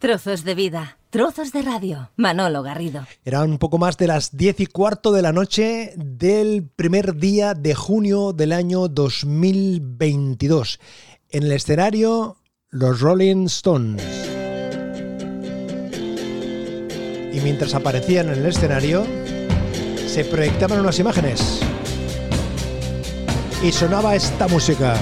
Trozos de vida, trozos de radio. Manolo Garrido. Era un poco más de las diez y cuarto de la noche del primer día de junio del año 2022. En el escenario, los Rolling Stones. Y mientras aparecían en el escenario, se proyectaban unas imágenes. Y sonaba esta música.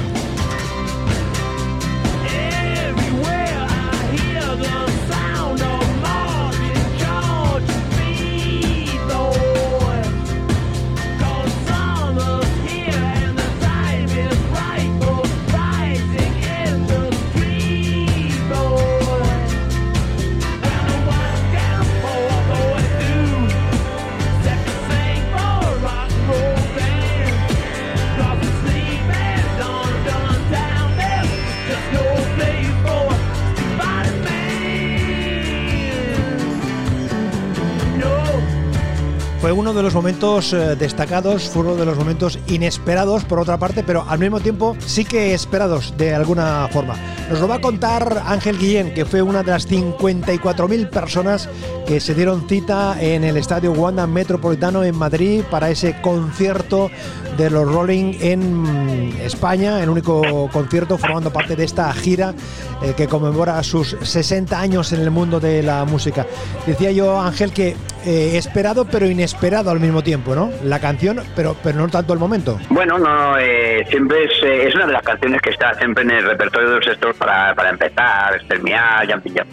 Uno de los momentos eh, destacados, fue uno de los momentos inesperados por otra parte, pero al mismo tiempo sí que esperados de alguna forma. Nos lo va a contar Ángel Guillén, que fue una de las 54.000 personas que se dieron cita en el Estadio Wanda Metropolitano en Madrid para ese concierto de los Rolling en España, el único concierto formando parte de esta gira eh, que conmemora sus 60 años en el mundo de la música. Decía yo, Ángel, que eh, esperado pero inesperado al mismo tiempo, ¿no? La canción, pero pero no tanto el momento. Bueno, no, eh, siempre es, es, una de las canciones que está siempre en el repertorio de los sectores para, para empezar, Extermiar, Jumping Jack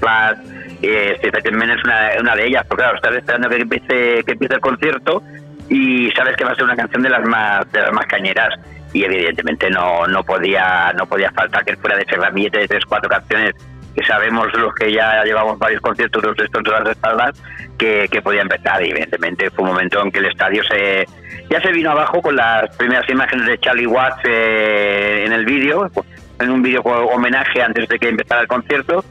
eh, también es una, una, de ellas, porque claro, estás esperando que empiece, que empiece el concierto y sabes que va a ser una canción de las más de las más cañeras y evidentemente no no podía no podía faltar que fuera de ese ramillete de tres cuatro canciones que sabemos los que ya llevamos varios conciertos de estos de las espaldas que, que podía empezar. Y evidentemente fue un momento en que el estadio se ya se vino abajo con las primeras imágenes de Charlie Watts eh, en el vídeo en un vídeo homenaje antes de que empezara el concierto.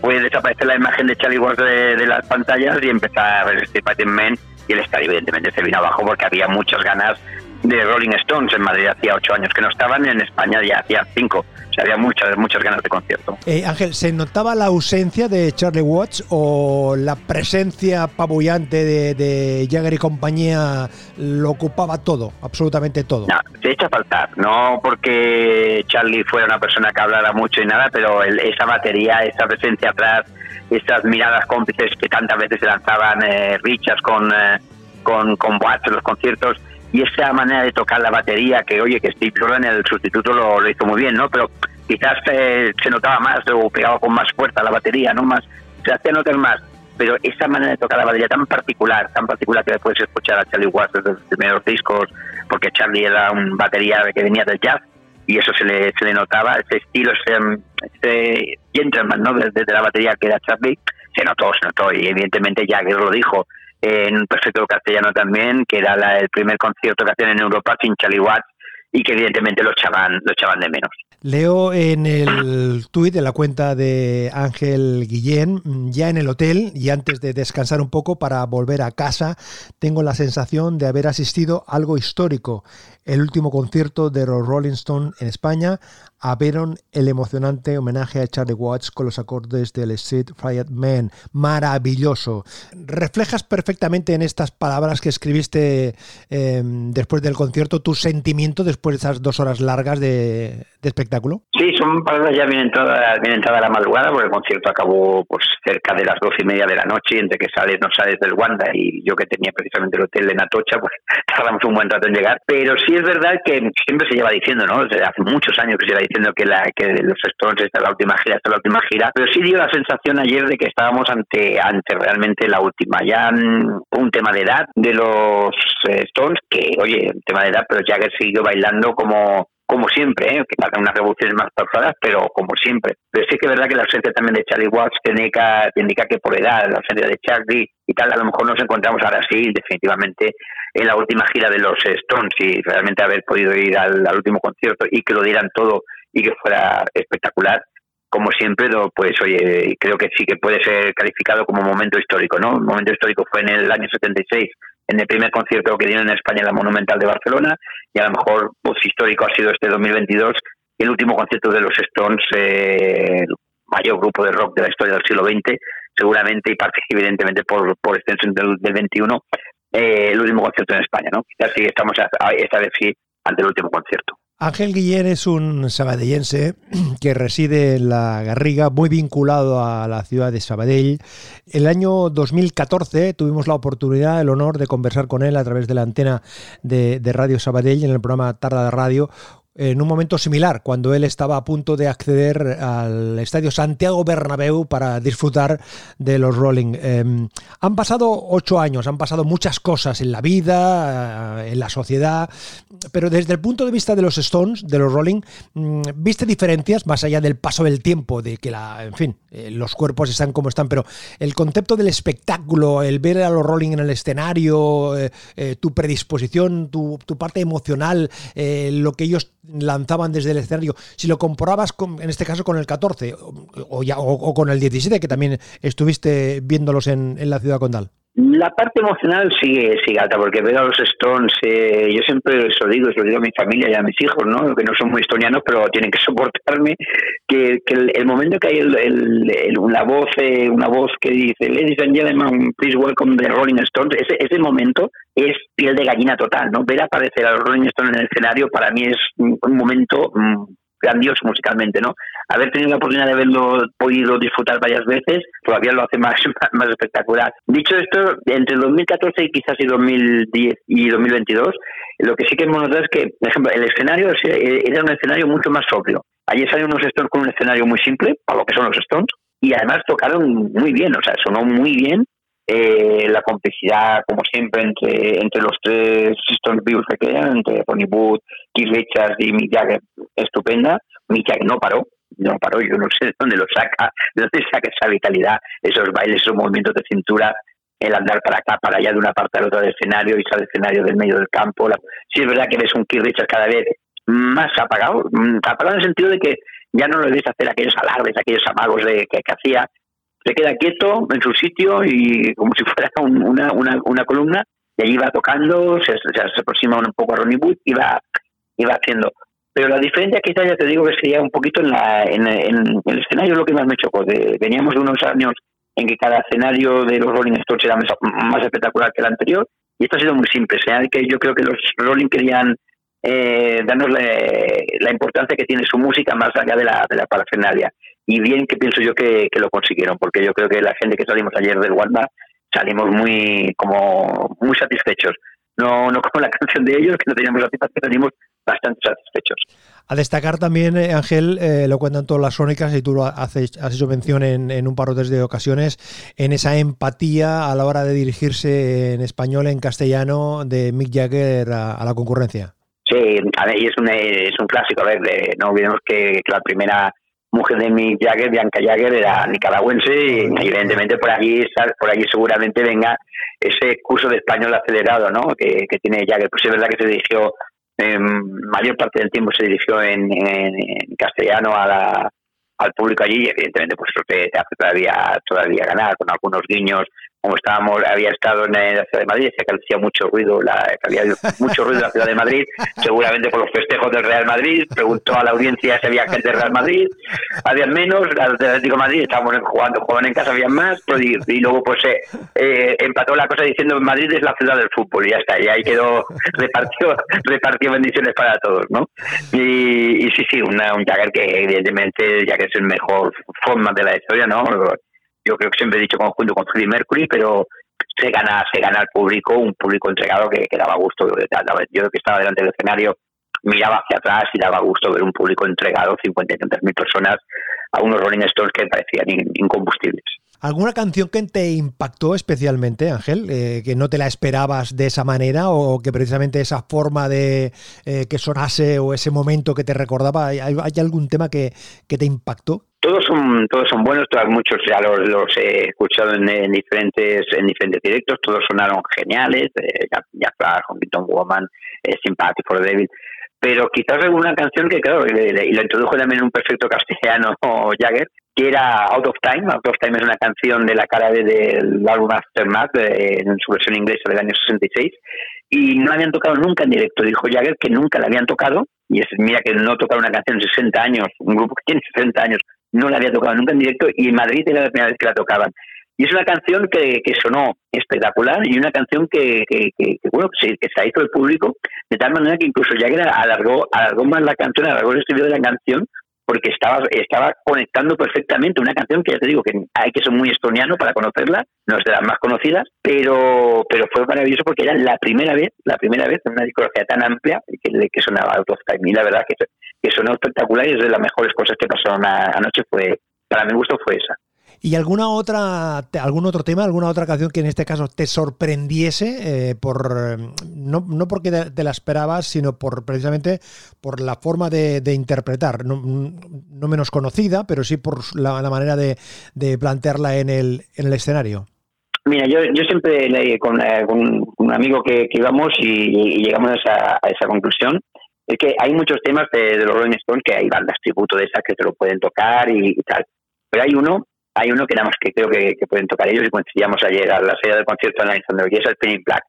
Puede desaparecer la imagen de Charlie Watts de, las pantallas y empezar el Steve Man y el estadio evidentemente se vino abajo porque había muchas ganas de Rolling Stones. En Madrid hacía ocho años que no estaban, en España ya hacía cinco. O sea, había muchas, muchas ganas de concierto. Eh, Ángel, ¿se notaba la ausencia de Charlie Watts o la presencia pabullante de, de Jagger y compañía lo ocupaba todo, absolutamente todo? No, se echa a faltar. No porque Charlie fuera una persona que hablara mucho y nada, pero el, esa batería, esa presencia atrás, esas miradas cómplices que tantas veces se lanzaban eh, Richards con, eh, con, con Watts en los conciertos, y esa manera de tocar la batería que oye que Steve Jordan el sustituto lo, lo hizo muy bien no pero quizás eh, se notaba más o pegaba con más fuerza la batería no más se hacía notar más. Pero esa manera de tocar la batería tan particular tan particular que puedes escuchar a Charlie Watts desde los primeros discos porque Charlie era un batería que venía del jazz y eso se le, se le notaba ese estilo ese, ese gentleman no desde de la batería que era Charlie se notó se notó y evidentemente Jagger lo dijo en un perfecto castellano también, que era el primer concierto que hacían en Europa sin Charlie Watts y que evidentemente lo echaban, lo echaban de menos. Leo en el tuit de la cuenta de Ángel Guillén, ya en el hotel y antes de descansar un poco para volver a casa, tengo la sensación de haber asistido a algo histórico, el último concierto de los Rolling Stones en España, abrieron el emocionante homenaje a Charlie Watts con los acordes del Street Fired Man. Maravilloso. Reflejas perfectamente en estas palabras que escribiste eh, después del concierto tu sentimiento después de esas dos horas largas de, espectáculo. Sí, son palabras ya bien entrada, bien entrada la madrugada, porque el concierto acabó pues cerca de las dos y media de la noche, entre que sales, no sales del Wanda y yo que tenía precisamente el hotel en Atocha, pues tardamos un buen rato en llegar. Pero sí es verdad que siempre se lleva diciendo, ¿no? Desde hace muchos años que se lleva que, la, que los Stones esta es la última gira, esta es la última gira, pero sí dio la sensación ayer de que estábamos ante, ante realmente la última. Ya un tema de edad de los Stones, que oye, un tema de edad, pero Jagger siguió bailando como como siempre, ¿eh? que faltan unas revoluciones más pausadas, pero como siempre. Pero sí que es verdad que la ausencia también de Charlie Watts te indica, indica que por edad, la ausencia de Charlie y tal, a lo mejor nos encontramos ahora sí, definitivamente, en la última gira de los Stones y realmente haber podido ir al, al último concierto y que lo dieran todo y que fuera espectacular, como siempre, pues oye, creo que sí que puede ser calificado como momento histórico, ¿no? Un momento histórico fue en el año 76, en el primer concierto que dieron en España en la Monumental de Barcelona, y a lo mejor, pues histórico ha sido este 2022, el último concierto de los Stones, eh, mayor grupo de rock de la historia del siglo XX, seguramente, y parte evidentemente por, por extensión del, del 21, eh, el último concierto en España, ¿no? Quizás sí estamos esta vez sí ante el último concierto. Ángel Guillén es un sabadellense que reside en la Garriga, muy vinculado a la ciudad de Sabadell. El año 2014 tuvimos la oportunidad, el honor de conversar con él a través de la antena de, de Radio Sabadell en el programa Tarda de Radio, en un momento similar, cuando él estaba a punto de acceder al estadio Santiago Bernabéu para disfrutar de los Rolling. Em, han pasado ocho años, han pasado muchas cosas en la vida, eh, en la sociedad, pero desde el punto de vista de los Stones, de los Rolling, mm, ¿viste diferencias más allá del paso del tiempo, de que la, en fin, eh, los cuerpos están como están, pero el concepto del espectáculo, el ver a los Rolling en el escenario, eh, tu predisposición, tu, tu parte emocional, lo que ellos lanzaban desde el escenario, si lo comparabas con, en este caso con el 14 o, ya, o, con el 17, que también estuviste viéndolos en, en la ciudad condal. La parte emocional sigue, sigue alta, porque veo a los Stones, eh, yo siempre lo digo, se lo digo a mi familia y a mis hijos, ¿no? que no son muy estonianos, pero tienen que soportarme, que, que el, momento que hay el, una, voz, eh, una voz que dice, Ladies and gentlemen, please welcome the Rolling Stones, ese, ese momento es piel de gallina total, ¿no? Ver aparecer a los Rolling Stones en el escenario para mí es un, momento mm, grandioso musicalmente, ¿no? Haber tenido la oportunidad de haberlo podido disfrutar varias veces todavía lo hace más, más espectacular. Dicho esto, entre 2014 y quizás y 2010 y 2022, lo que sí que hemos notado es que, por ejemplo, el escenario era un escenario mucho más sobrio. Allí salieron unos Stones con un escenario muy simple, para lo que son los Stones, y además tocaron muy bien, o sea, sonó muy bien eh, la complicidad, como siempre, entre, entre los tres Stones vivos que quedan, entre Ronnie Wood, Keith Richards y Mick Jagger, estupenda. Mick Jagger no paró, no paró, yo no sé de dónde lo saca, de dónde saca esa vitalidad, esos bailes, esos movimientos de cintura, el andar para acá, para allá, de una parte a la otra del escenario, y al escenario del medio del campo. La... Sí es verdad que ves un Keith Richards cada vez más apagado, mm, apagado en el sentido de que ya no le ves hacer aquellos alardes, aquellos amagos de, que hacía, se queda quieto en su sitio y como si fuera una, una, una columna, y allí va tocando, se, se, aproxima un poco a Ronnie Wood y va, y va haciendo. Pero la diferencia quizás ya te digo que sería un poquito en, la, en, el escenario lo que más me chocó. De, veníamos de unos años en que cada escenario de los Rolling Stones era más, espectacular que el anterior y esto ha sido muy simple. O que yo creo que los Rolling querían eh, darnos la, importancia que tiene su música más allá de la, de la parafernalia y bien que pienso yo que, lo consiguieron, porque yo creo que la gente que salimos ayer del Wanda salimos muy como muy satisfechos. No, no como la canción de ellos, que no teníamos satisfacción, salimos bastante satisfechos. A destacar también, eh, Ángel, eh, lo cuentan todas las crónicas y tú lo haces, has hecho mención en, en un par o tres de ocasiones, en esa empatía a la hora de dirigirse en español, en castellano, de Mick Jagger a, la concurrencia. Sí, a ver, y es un, es un clásico, a ver, no olvidemos que, que la primera mujer de Mick Jagger, Bianca Jagger, era nicaragüense y evidentemente por allí, por allí seguramente venga ese curso de español acelerado ¿no? que, tiene Jagger. Pues es verdad que se dirigió, en mayor parte del tiempo se dirigió en, castellano a la, al público allí y evidentemente pues eso te, hace todavía, todavía ganar con algunos guiños como estábamos, había estado en la ciudad de Madrid, decía que hacía mucho ruido, la, había mucho ruido en la ciudad de Madrid, seguramente por los festejos del Real Madrid, preguntó a la audiencia si había gente del Real Madrid, había menos, al Atlético de Madrid estábamos jugando, jugaban en casa, había más, pues, y, luego pues eh, eh, empató la cosa diciendo Madrid es la ciudad del fútbol, y ya está, y ahí quedó, repartió, repartió bendiciones para todos, ¿no? Y, y sí, sí, una, un Jagger que evidentemente, ya que es el mejor forma de la historia, ¿no? Yo creo que siempre he dicho conjunto con Freddie Mercury, pero se gana, se gana al público, un público entregado que, daba gusto. Yo que estaba delante del escenario miraba hacia atrás y daba gusto ver un público entregado, 50 y tantas mil personas, a unos Rolling Stones que parecían incombustibles. ¿Alguna canción que te impactó especialmente, Ángel? Eh, que no te la esperabas de esa manera o que precisamente esa forma de eh, que sonase o ese momento que te recordaba, ¿hay, algún tema que, que, te impactó? Todos son todos son buenos, todos, muchos ya los, los he escuchado en, diferentes en diferentes directos, todos sonaron geniales, eh, ya Flash, Honky Woman, eh, Sympathy for the Devil, pero quizás alguna canción que claro, y lo introdujo también en un perfecto castellano Jagger, que era Out of Time. Out of Time es una canción de la cara de, del álbum Aftermath en su versión inglesa del año 66 y no la habían tocado nunca en directo. Dijo Jagger que nunca la habían tocado y es, mira que no tocar una canción en 60 años, un grupo que tiene 60 años, no la había tocado nunca en directo y en Madrid era la primera vez que la tocaban. Y es una canción que, que sonó espectacular y una canción que, que, que, bueno, que se, que se hizo el público de tal manera que incluso Jagger alargó, alargó más la canción, alargó el estudio de la canción porque estaba, estaba conectando perfectamente una canción que ya te digo que hay que ser muy estoniano para conocerla, no es de las más conocidas, pero, pero fue maravilloso porque era la primera vez, la primera vez en una discografía tan amplia que, que sonaba Out of. Y la verdad que, que sonó espectacular y es de las mejores cosas que pasaron anoche fue, para mi gusto fue esa. ¿Y alguna otra, algún otro tema, alguna otra canción que en este caso te sorprendiese? Eh, por no, no porque te la esperabas, sino por precisamente por la forma de, interpretar, no, menos conocida, pero sí por la, manera de, plantearla en el, en el escenario. Mira, yo, yo siempre leí con, eh, un amigo que, íbamos y, llegamos a esa, conclusión es que hay muchos temas de, los Rolling Stones que hay bandas tributo de esas que te lo pueden tocar y, tal. Pero hay uno hay uno que nada más que creo que, pueden tocar ellos y coincidíamos ayer a la salida del concierto la que es el Pinning Black.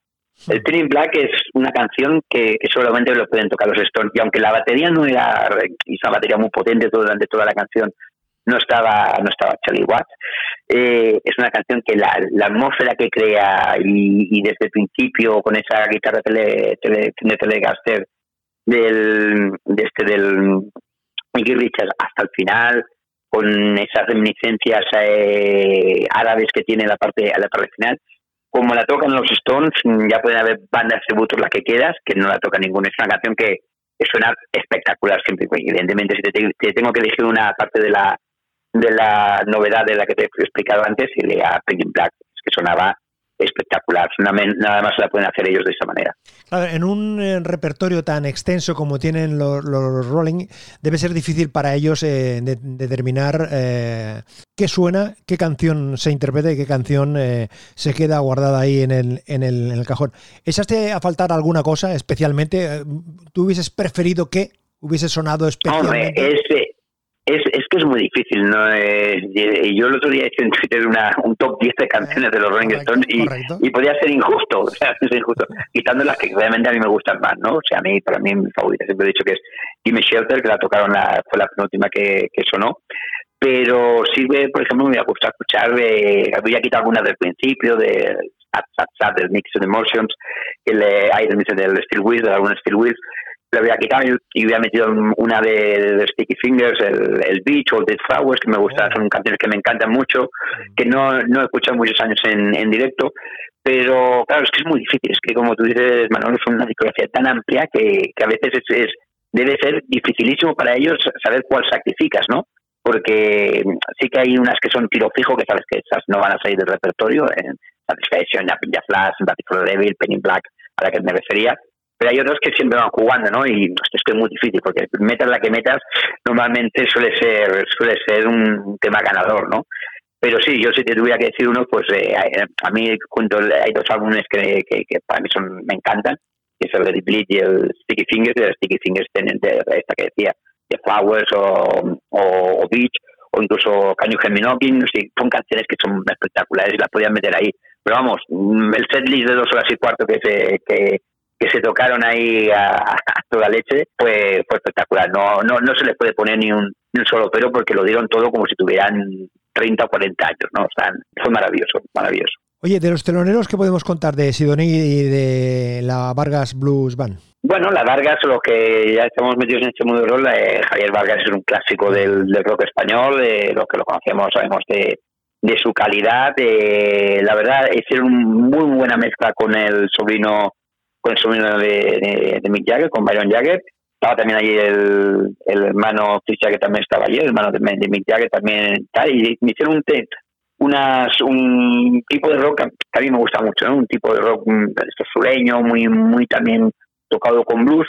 El Pinning Black es una canción que, solamente lo pueden tocar los Stones y aunque la batería no era y una batería muy potente durante toda la canción no estaba no estaba Charlie Watts eh, es una canción que la, atmósfera que crea y, desde el principio con esa guitarra tele, tele, de Telecaster del de este del Mickey Richards hasta el final con esas reminiscencias eh, árabes que tiene la parte, la parte final. Como la tocan los Stones, ya pueden haber bandas tributos las que quieras, que no la toca ninguna. Es una canción que, suena espectacular siempre. Evidentemente, si te, tengo que elegir una parte de la de la novedad de la que te he explicado antes, y lea Penguin Black, que sonaba espectacular. Nada más la pueden hacer ellos de esa manera. en un eh, repertorio tan extenso como tienen los, Rolling, debe ser difícil para ellos eh, determinar eh, qué suena, qué canción se interpreta y qué canción se queda guardada ahí en el, en, el, en el cajón. ¿Echaste a faltar alguna cosa especialmente? ¿Tú hubieses preferido que hubiese sonado especialmente? Hombre, es, es que es muy difícil, ¿no? Eh, yo el otro día hice en Twitter una, un top 10 de canciones de los Rolling Stones y, y, podía ser injusto, o sea, es injusto, quitando las que realmente a mí me gustan más, ¿no? O sea, a mí, para mí, mi favorita, siempre he dicho que es Gimme Shelter, que la tocaron, la, fue la penúltima que, que sonó, pero sí, por ejemplo, me gustado escuchar, eh, había quitado algunas del principio, de del Mix of Emotions, que le, hay del, del Steel Wheels, de algunos Steel Wheels, le había quitado y había metido una de, Sticky Fingers, el, el, Beach o Dead Flowers, que me gustan, son canciones que me encantan mucho, que no, no he escuchado muchos años en, en directo, pero claro, es que es muy difícil, es que como tú dices, Manolo, es una discografía tan amplia que, que a veces es, debe ser dificilísimo para ellos saber cuál sacrificas, ¿no? Porque sí que hay unas que son tiro fijo, que sabes que esas no van a salir del repertorio, en Satisfaction, Napin Flash, Battle for the Devil, Penny Black, a la que me refería, pero hay otros que siempre van jugando, ¿no? Y es que es muy difícil, porque metas la que metas, normalmente suele ser, suele ser un tema ganador, ¿no? Pero sí, yo si te tuviera que decir uno, pues eh, a mí junto, hay dos álbumes que, que, para mí son, me encantan, que es el de y el Sticky Fingers, y el Sticky Fingers tienen de, esta que decía, de Flowers o, o, Beach, o incluso Can You Hear Knocking, son canciones que son espectaculares y las podían meter ahí. Pero vamos, el setlist de dos horas y cuarto que, se, que, que se tocaron ahí a, toda leche fue, fue espectacular. No, no, no se les puede poner ni un, ni un solo pero porque lo dieron todo como si tuvieran 30 o 40 años, ¿no? O sea, fue maravilloso, maravilloso. Oye, de los teloneros, ¿qué podemos contar de Sidoní y de la Vargas Blues Band? Bueno, la Vargas, los que ya estamos metidos en este mundo de rol, eh, Javier Vargas es un clásico del, rock español, de los que lo conocemos sabemos de, de su calidad. la verdad, es una muy buena mezcla con el sobrino con el sobrino de, de, Mick Jagger, con Byron Jagger. Estaba también allí el, el hermano Chris Jagger, también estaba allí, el hermano de, de Mick Jagger también está. Y me hicieron un, unas, un tipo de rock que a mí me gusta mucho, un tipo de rock mm, sureño, muy, muy también tocado con blues,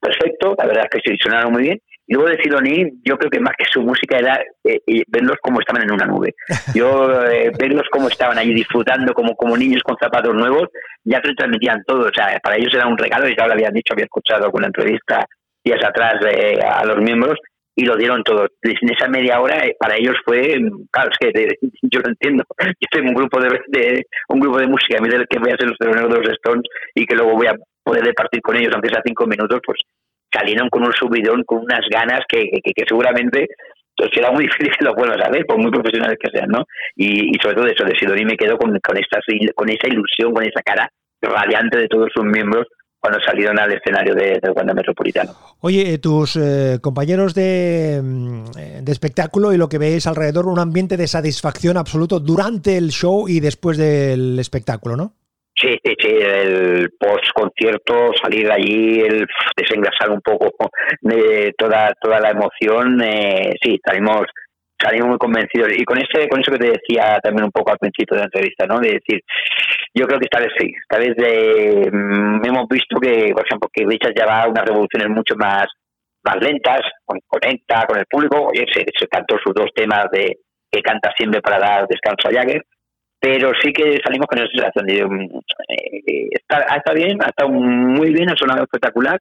perfecto, la verdad es que se sonaron muy bien. Y luego de Sidoní, yo creo que más que su música era eh, verlos como estaban en una nube. Yo eh, verlos como estaban allí disfrutando como, como niños con zapatos nuevos, ya se transmitían todo. O sea, para ellos era un regalo y ya lo habían dicho, había escuchado alguna entrevista días atrás eh, a los miembros y lo dieron todo. En esa media hora para ellos fue, claro, es que yo lo entiendo. Yo tengo un grupo de, un grupo de música, a mí del que voy a ser los de los Stones y que luego voy a poder departir con ellos, aunque sea cinco minutos, pues salieron con un subidón, con unas ganas que, que, seguramente será muy difícil que lo vuelvas a ver, por muy profesionales que sean, ¿no? Y, sobre todo eso, de Sidoní me quedo con, con, esta, con esa ilusión, con esa cara radiante de todos sus miembros cuando salieron al escenario de, del Wanda Metropolitano. Oye, eh, tus eh, compañeros de, mm, de, espectáculo y lo que veis alrededor, un ambiente de satisfacción absoluto durante el show y después del espectáculo, ¿no? Sí, sí, sí, el post-concierto, salir de allí, el desengrasar un poco de toda, toda la emoción, eh, sí, salimos salimos muy convencidos. Y con ese, con eso que te decía también un poco al principio de la entrevista, ¿no? De decir, yo creo que esta vez sí, esta vez de, mm, hemos visto que, por ejemplo, que Richard ya va a unas revoluciones mucho más, más lentas, conecta con el público, oye, se, se cantó sus dos temas de que canta siempre para dar descanso a Jagger, pero sí que salimos con esa sensación de, mm, eh, está, está bien, ha estado muy bien, ha sonado espectacular,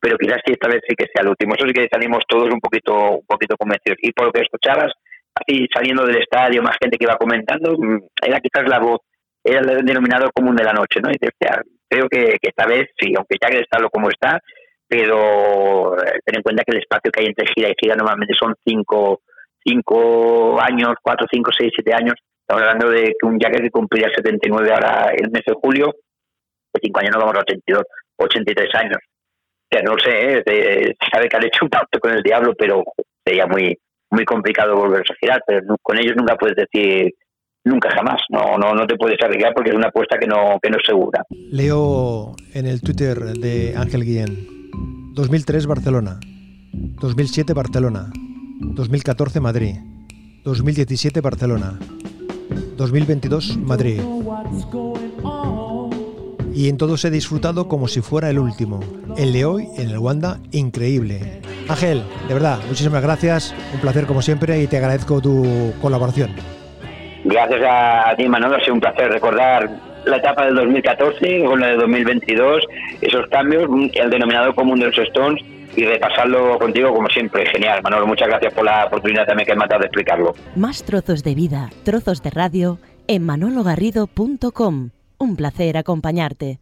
pero quizás sí esta vez sí que sea el último. Eso sí que salimos todos un poquito, un poquito convencidos. Y por lo que escuchabas, así saliendo del estadio, más gente que iba comentando, mm, era quizás la voz, era el denominador común de la noche, ¿no? Y decía, creo que, esta vez sí, aunque ya que está lo como está, pero eh, ten en cuenta que el espacio que hay entre gira y gira normalmente son cinco, cinco años, cuatro, cinco, seis, siete años. Estamos hablando de que un Jagger que cumplía 79 ahora el mes de julio, de cinco años no vamos a 82, 83 años ya no sé, ¿eh? sabe que han hecho un pacto con el diablo, pero sería muy muy complicado volverse a girar, pero con ellos nunca puedes decir nunca jamás, no no no te puedes arriesgar porque es una apuesta que no que no es segura. Leo en el Twitter de Ángel Guillén 2003 Barcelona, 2007 Barcelona, 2014 Madrid, 2017 Barcelona, 2022 Madrid y en todos he disfrutado como si fuera el último. El de hoy en el Wanda, increíble. Ángel, de verdad, muchísimas gracias, un placer como siempre y te agradezco tu colaboración. Gracias a ti, Manolo, ha sido un placer recordar la etapa del 2014 con la de 2022, esos cambios, el denominador común de los Stones y repasarlo contigo como siempre. Genial, Manolo, muchas gracias por la oportunidad también que me has dado de explicarlo. Más trozos de vida, trozos de radio en manologarrido.com. Un placer acompañarte.